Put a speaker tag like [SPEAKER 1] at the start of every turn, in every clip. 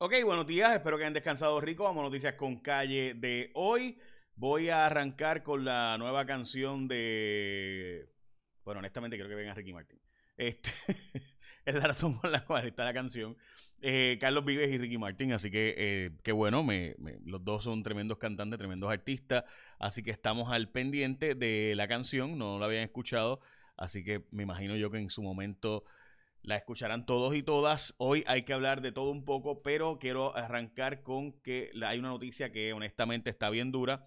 [SPEAKER 1] Ok, buenos días, espero que hayan descansado rico. Vamos a noticias con calle de hoy. Voy a arrancar con la nueva canción de. Bueno, honestamente creo que venga Ricky Martin. Este es la razón por la cual está la canción. Eh, Carlos Vives y Ricky Martin, así que eh, qué bueno, me, los dos son tremendos cantantes, tremendos artistas, así que estamos al pendiente de la canción, no la habían escuchado, así que me imagino yo que en su momento la escucharán todos y todas. Hoy hay que hablar de todo un poco, pero quiero arrancar con que hay una noticia que honestamente está bien dura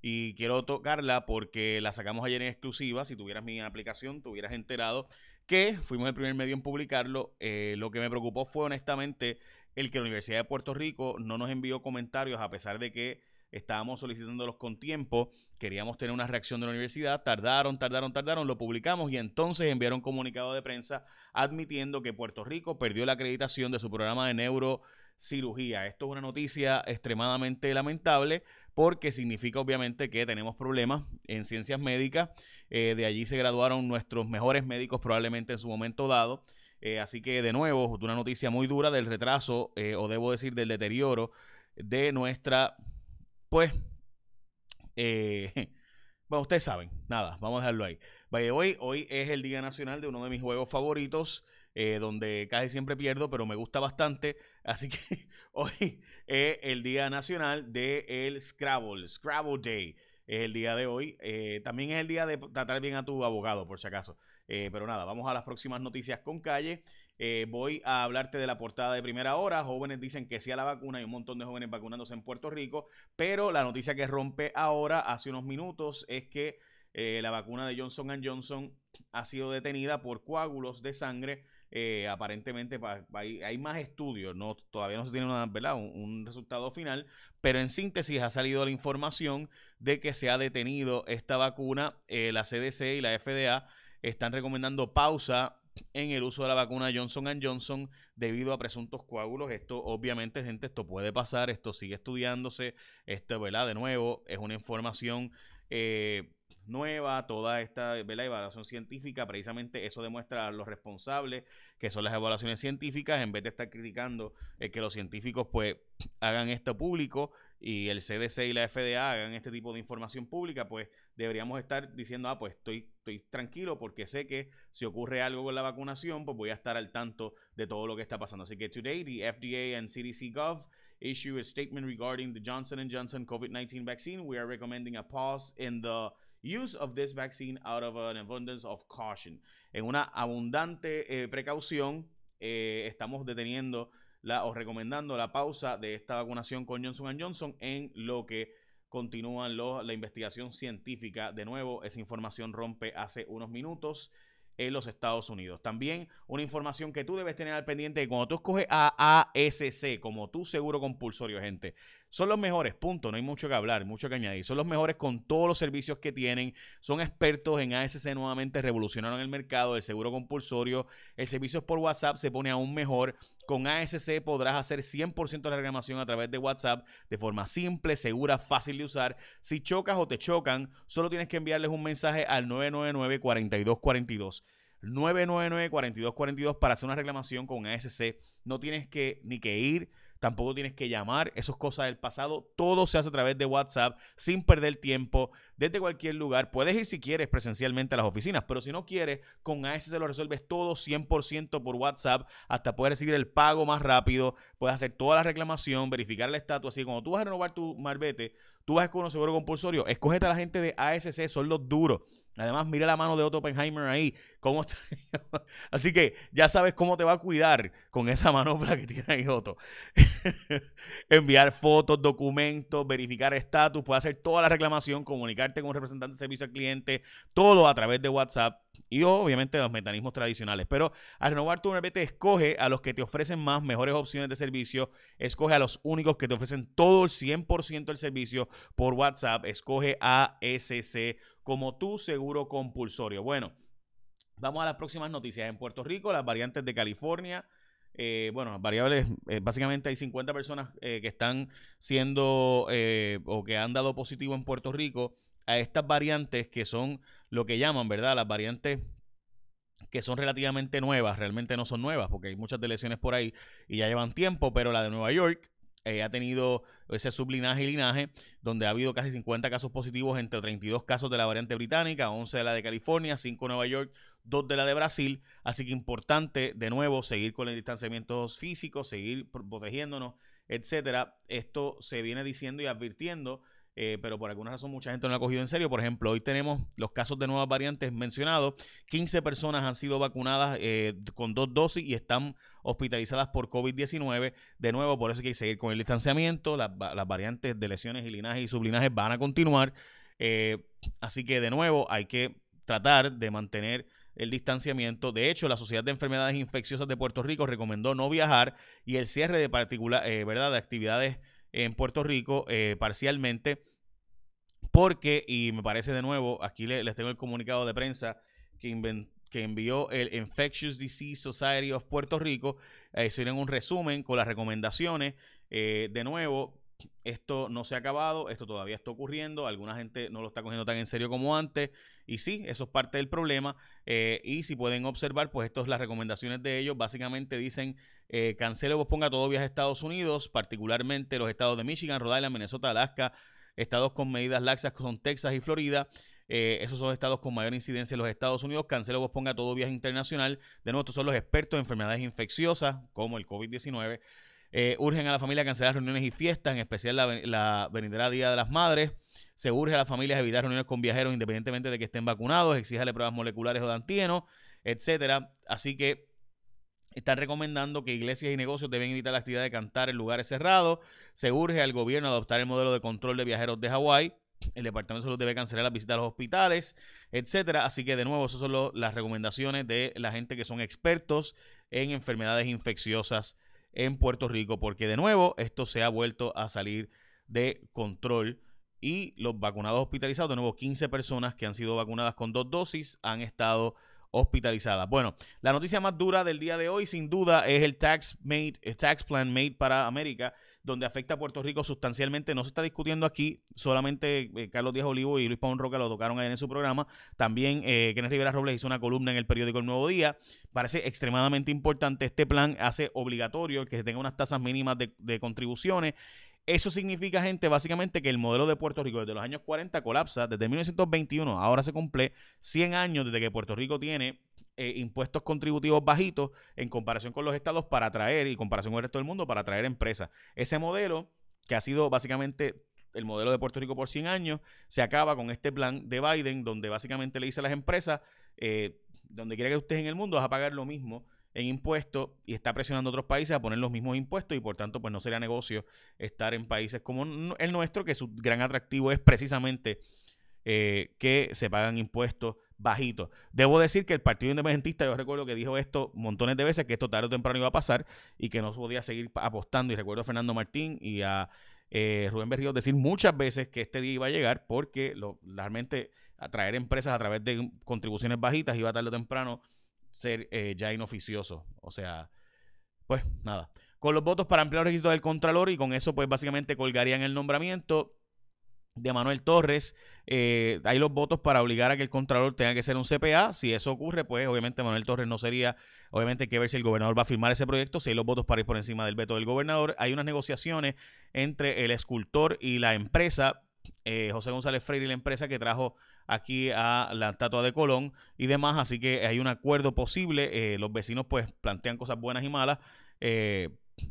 [SPEAKER 1] y quiero tocarla porque la sacamos ayer en exclusiva. Si tuvieras mi aplicación, te hubieras enterado que fuimos el primer medio en publicarlo. Eh, lo que me preocupó fue honestamente el que la Universidad de Puerto Rico no nos envió comentarios a pesar de que estábamos solicitándolos con tiempo, queríamos tener una reacción de la universidad, tardaron, tardaron, tardaron, lo publicamos y entonces enviaron un comunicado de prensa admitiendo que Puerto Rico perdió la acreditación de su programa de neurocirugía. Esto es una noticia extremadamente lamentable porque significa obviamente que tenemos problemas en ciencias médicas. Eh, de allí se graduaron nuestros mejores médicos probablemente en su momento dado. Eh, así que de nuevo, una noticia muy dura del retraso, eh, o debo decir del deterioro de nuestra pues, eh, bueno, ustedes saben, nada, vamos a dejarlo ahí. hoy, hoy es el Día Nacional de uno de mis juegos favoritos, eh, donde casi siempre pierdo, pero me gusta bastante. Así que hoy es el Día Nacional del el Scrabble, Scrabble Day. Es el día de hoy. Eh, también es el día de tratar bien a tu abogado, por si acaso. Pero nada, vamos a las próximas noticias con calle. Eh, voy a hablarte de la portada de primera hora. Jóvenes dicen que sí a la vacuna. Hay un montón de jóvenes vacunándose en Puerto Rico. Pero la noticia que rompe ahora, hace unos minutos, es que eh, la vacuna de Johnson Johnson ha sido detenida por coágulos de sangre. Eh, aparentemente hay, más estudios, no, todavía no se tiene una, Un, un, resultado final, pero en síntesis ha salido la información de que se ha detenido esta vacuna. la CDC y la FDA están recomendando pausa en el uso de la vacuna Johnson Johnson debido a presuntos coágulos. Esto, obviamente, gente, esto puede pasar, esto sigue estudiándose, esto, ¿verdad? De nuevo, es una información eh, nueva, toda esta evaluación científica, precisamente eso demuestra a los responsables, que son las evaluaciones científicas, en vez de estar criticando eh, que los científicos pues hagan esto público y el CDC y la FDA hagan este tipo de información pública, pues deberíamos estar diciendo, ah, pues estoy, estoy tranquilo porque sé que si ocurre algo con la vacunación, pues voy a estar al tanto de todo lo que está pasando. Así que today, the FDA and CDC Gov issue a statement regarding the Johnson Johnson COVID-19 vaccine. We are recommending a pause in the use of this vaccine out of an abundance of caution. En una abundante eh, precaución, eh, estamos deteniendo la, o recomendando la pausa de esta vacunación con Johnson Johnson en lo que continúan la investigación científica. De nuevo, esa información rompe hace unos minutos en los Estados Unidos. También una información que tú debes tener al pendiente cuando tú escoges a ASC como tu seguro compulsorio, gente, son los mejores, punto, no hay mucho que hablar, mucho que añadir. Son los mejores con todos los servicios que tienen, son expertos en ASC nuevamente, revolucionaron el mercado del seguro compulsorio, el servicio por WhatsApp se pone aún mejor. Con ASC podrás hacer 100% de la reclamación a través de WhatsApp de forma simple, segura, fácil de usar. Si chocas o te chocan, solo tienes que enviarles un mensaje al 999-4242. 999-4242 para hacer una reclamación con ASC. No tienes que ni que ir tampoco tienes que llamar, eso es cosa del pasado, todo se hace a través de WhatsApp sin perder tiempo, desde cualquier lugar. Puedes ir si quieres presencialmente a las oficinas, pero si no quieres, con AS se lo resuelves todo 100% por WhatsApp, hasta poder recibir el pago más rápido, puedes hacer toda la reclamación, verificar el estatus, así cuando tú vas a renovar tu marbete, tú vas con un seguro compulsorio, escógete a la gente de ASC, son los duros. Además, mira la mano de Otto Oppenheimer ahí. ¿Cómo Así que ya sabes cómo te va a cuidar con esa manopla que tiene ahí Otto. Enviar fotos, documentos, verificar estatus, puedes hacer toda la reclamación, comunicarte con un representante de servicio al cliente, todo a través de WhatsApp y obviamente los mecanismos tradicionales. Pero al renovar tu MPT, escoge a los que te ofrecen más, mejores opciones de servicio, escoge a los únicos que te ofrecen todo el 100% del servicio por WhatsApp, escoge a SC como tu seguro compulsorio. Bueno, vamos a las próximas noticias. En Puerto Rico, las variantes de California. Eh, bueno, variables, eh, básicamente hay 50 personas eh, que están siendo o que han dado positivo en Puerto Rico a estas variantes que son lo que llaman, ¿verdad? Las variantes que son relativamente nuevas, realmente no son nuevas, porque hay muchas deleciones por ahí y ya llevan tiempo, pero la de Nueva York eh, ha tenido ese sublinaje y linaje, donde ha habido casi 50 casos positivos entre 32 casos de la variante británica, 11 de la de California, 5 de Nueva York, 2 de la de Brasil. Así que importante, de nuevo, seguir con el distanciamiento físico, seguir protegiéndonos, etcétera. Esto se viene diciendo y advirtiendo eh, pero por alguna razón mucha gente no lo ha cogido en serio. Por ejemplo, hoy tenemos los casos de nuevas variantes mencionados. 15 personas han sido vacunadas eh, con dos dosis y están hospitalizadas por COVID-19. De nuevo, por eso hay que seguir con el distanciamiento. Las, variantes de lesiones y linajes y sublinajes van a continuar. Eh, así que, de nuevo, hay que tratar de mantener el distanciamiento. De hecho, la Sociedad de Enfermedades Infecciosas de Puerto Rico recomendó no viajar y el cierre de particular, ¿verdad? de actividades en Puerto Rico eh, parcialmente, porque, y me parece de nuevo, aquí les, tengo el comunicado de prensa que, que envió el Infectious Disease Society of Puerto Rico, eh, hicieron un resumen con las recomendaciones. Eh, de nuevo, esto no se ha acabado, esto todavía está ocurriendo, alguna gente no lo está cogiendo tan en serio como antes, y sí, eso es parte del problema, eh, y si pueden observar, pues estas las recomendaciones de ellos, básicamente dicen, eh, cancele o posponga todo viaje a Estados Unidos, particularmente los estados de Michigan, Rhode Island, Minnesota, Alaska, estados con medidas laxas son Texas y Florida, eh, esos son estados con mayor incidencia en los Estados Unidos. Cancele o posponga todo viaje internacional. De nuevo, estos son los expertos en enfermedades infecciosas, como el COVID-19. Eh, urgen a la familia cancelar reuniones y fiestas, en especial la, la, venidera Día de las Madres. Se urge a las familias evitar reuniones con viajeros independientemente de que estén vacunados. Exíjale pruebas moleculares o de antígenos, etcétera. Así que están recomendando que iglesias y negocios deben evitar la actividad de cantar en lugares cerrados. Se urge al gobierno a adoptar el modelo de control de viajeros de Hawái. El Departamento de Salud debe cancelar las visitas a los hospitales, etcétera. Así que, de nuevo, esas son las recomendaciones de la gente que son expertos en enfermedades infecciosas en Puerto Rico, porque de nuevo esto se ha vuelto a salir de control y los vacunados hospitalizados, de nuevo 15 personas que han sido vacunadas con dos dosis han estado hospitalizadas. Bueno, la noticia más dura del día de hoy sin duda es el tax, made, el tax plan made para América donde afecta a Puerto Rico sustancialmente. No se está discutiendo aquí, solamente eh, Carlos Díaz Olivo y Luis Pabón Roca lo tocaron ahí en su programa. También eh, Kenneth Rivera Robles hizo una columna en el periódico El Nuevo Día. Parece extremadamente importante. Este plan hace obligatorio que se tenga unas tasas mínimas de, de contribuciones. Eso significa, gente, básicamente que el modelo de Puerto Rico desde los años 40 colapsa. Desde 1921, ahora se cumple 100 años desde que Puerto Rico tiene eh, impuestos contributivos bajitos en comparación con los estados para atraer y comparación con el resto del mundo para atraer empresas. Ese modelo, que ha sido básicamente el modelo de Puerto Rico por 100 años, se acaba con este plan de Biden, donde básicamente le dice a las empresas, eh, donde quiera que estés en el mundo, vas a pagar lo mismo en impuestos y está presionando a otros países a poner los mismos impuestos y por tanto pues no sería negocio estar en países como el nuestro, que su gran atractivo es precisamente eh, que se pagan impuestos bajitos. Debo decir que el Partido Independentista, yo recuerdo que dijo esto montones de veces, que esto tarde o temprano iba a pasar y que no podía seguir apostando. Y recuerdo a Fernando Martín y a eh, Rubén Berrío decir muchas veces que este día iba a llegar porque realmente atraer empresas a través de contribuciones bajitas iba tarde o temprano ser eh, ya inoficioso. O sea, pues nada. Con los votos para ampliar el registro del Contralor y con eso pues básicamente colgarían el nombramiento de Manuel Torres. Eh, hay los votos para obligar a que el Contralor tenga que ser un CPA. Si eso ocurre, pues obviamente Manuel Torres no sería, obviamente hay que ver si el gobernador va a firmar ese proyecto, si hay los votos para ir por encima del veto del gobernador. Hay unas negociaciones entre el escultor y la empresa, eh, José González Freire y la empresa que trajo aquí a la estatua de Colón y demás, así que hay un acuerdo posible. Eh, los vecinos pues plantean cosas buenas y malas.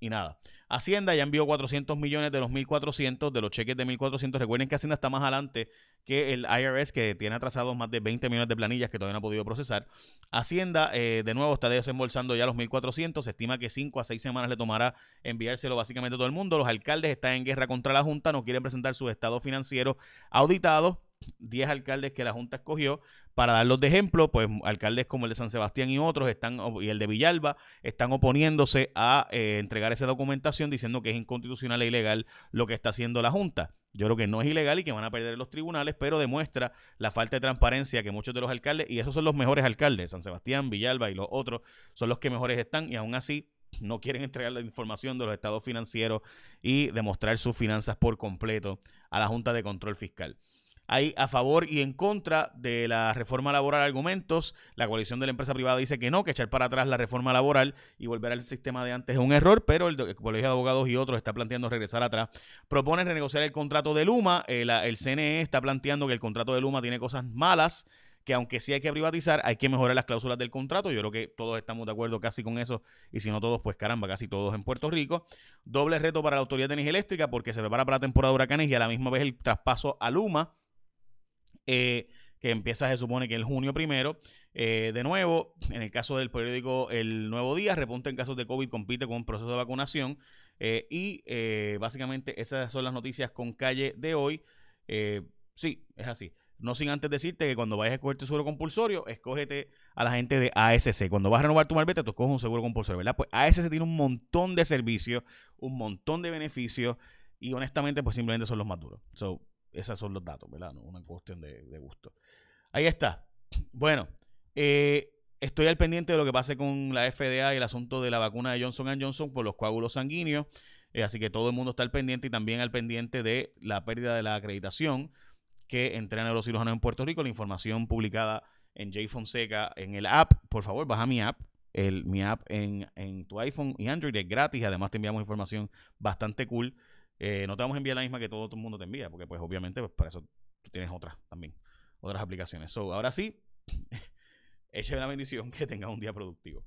[SPEAKER 1] y nada. Hacienda ya envió 400 millones de los 1.400, de los cheques de 1.400. Recuerden que Hacienda está más adelante que el IRS, que tiene atrasados más de 20 millones de planillas que todavía no ha podido procesar. Hacienda, eh, de nuevo, está desembolsando ya los 1.400. Se estima que 5 a 6 semanas le tomará enviárselo básicamente a todo el mundo. Los alcaldes están en guerra contra la Junta, no quieren presentar su estado financiero auditado. 10 alcaldes que la Junta escogió. Para darlos de ejemplo, pues alcaldes como el de San Sebastián y otros están, y el de Villalba, están oponiéndose a eh, entregar esa documentación diciendo que es inconstitucional e ilegal lo que está haciendo la Junta. Yo creo que no es ilegal y que van a perder los tribunales, pero demuestra la falta de transparencia que muchos de los alcaldes, y esos son los mejores alcaldes, San Sebastián, Villalba y los otros, son los que mejores están y aún así no quieren entregar la información de los estados financieros y demostrar sus finanzas por completo a la Junta de Control Fiscal. Hay a favor y en contra de la reforma laboral argumentos. La coalición de la empresa privada dice que no, que echar para atrás la reforma laboral y volver al sistema de antes es un error, pero el, Colegio de Abogados y otros está planteando regresar atrás. Proponen renegociar el contrato de Luma. el CNE está planteando que el contrato de Luma tiene cosas malas que aunque sí hay que privatizar, hay que mejorar las cláusulas del contrato. Yo creo que todos estamos de acuerdo casi con eso, y si no todos, pues caramba, casi todos en Puerto Rico. Doble reto para la Autoridad de Energía Eléctrica porque se prepara para la temporada de huracanes y a la misma vez el traspaso a Luma, eh, que empieza, se supone que el junio primero. Eh, de nuevo, en el caso del periódico El Nuevo Día, repunta en casos de COVID, compite con un proceso de vacunación. Eh, y básicamente esas son las noticias con calle de hoy. sí, es así. No sin antes decirte que cuando vayas a escoger tu seguro compulsorio, escógete a la gente de ASC. Cuando vas a renovar tu malvete, tú escoges un seguro compulsorio, ¿verdad? Pues ASC tiene un montón de servicios, un montón de beneficios y honestamente, pues simplemente son los más duros. So, esos son los datos, ¿verdad? No una cuestión de, gusto. Ahí está. Bueno, eh, estoy al pendiente de lo que pase con la FDA y el asunto de la vacuna de Johnson Johnson por los coágulos sanguíneos. Eh, así que todo el mundo está al pendiente y también al pendiente de la pérdida de la acreditación que entrena neurocirujanos en Puerto Rico. La información publicada en J Fonseca en el app. Por favor, baja mi app. El, mi app en, tu iPhone y Android es gratis. Además, te enviamos información bastante cool. Eh, no te vamos a enviar la misma que todo, el mundo te envía, porque pues obviamente pues, para eso tienes otras también, otras aplicaciones. So, ahora sí, eche la bendición, que tengas un día productivo.